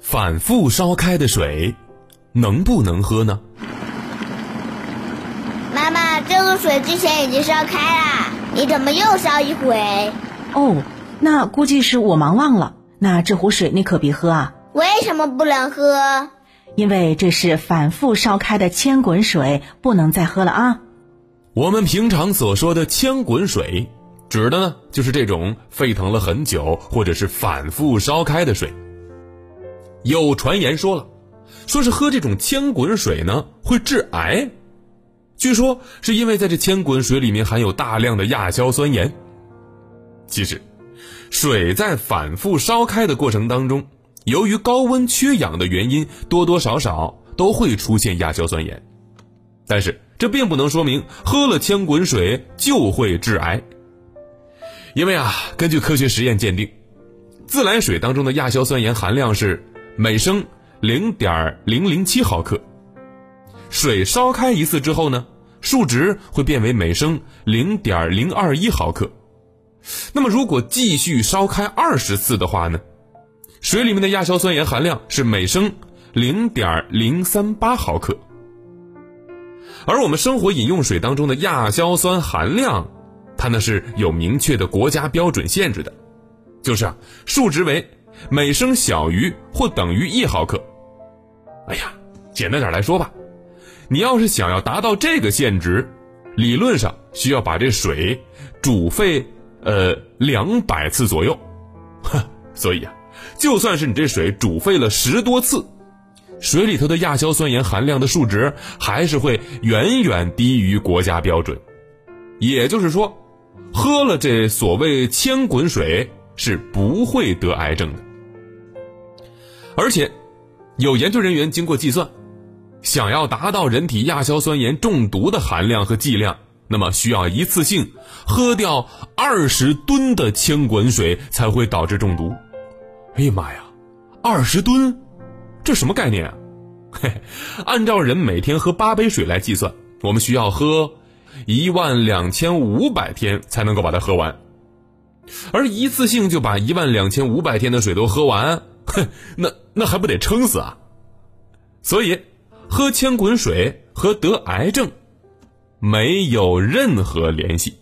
反复烧开的水，能不能喝呢？妈妈，这个水之前已经烧开啦，你怎么又烧一回？哦，那估计是我忙忘了。那这壶水你可别喝啊！为什么不能喝？因为这是反复烧开的千滚水，不能再喝了啊！我们平常所说的千滚水，指的呢就是这种沸腾了很久，或者是反复烧开的水。有传言说了，说是喝这种千滚水呢会致癌，据说是因为在这千滚水里面含有大量的亚硝酸盐。其实。水在反复烧开的过程当中，由于高温缺氧的原因，多多少少都会出现亚硝酸盐。但是这并不能说明喝了千滚水就会致癌。因为啊，根据科学实验鉴定，自来水当中的亚硝酸盐含量是每升零点零零七毫克。水烧开一次之后呢，数值会变为每升零点零二一毫克。那么，如果继续烧开二十次的话呢？水里面的亚硝酸盐含量是每升零点零三八毫克。而我们生活饮用水当中的亚硝酸含量，那是有明确的国家标准限制的，就是啊，数值为每升小于或等于一毫克。哎呀，简单点来说吧，你要是想要达到这个限值，理论上需要把这水煮沸。呃，两百次左右，哼，所以啊，就算是你这水煮沸了十多次，水里头的亚硝酸盐含量的数值还是会远远低于国家标准。也就是说，喝了这所谓千滚水是不会得癌症的。而且，有研究人员经过计算，想要达到人体亚硝酸盐中毒的含量和剂量。那么需要一次性喝掉二十吨的千滚水才会导致中毒。哎呀妈呀，二十吨，这什么概念啊？嘿，按照人每天喝八杯水来计算，我们需要喝一万两千五百天才能够把它喝完。而一次性就把一万两千五百天的水都喝完，哼，那那还不得撑死啊？所以，喝千滚水和得癌症。没有任何联系。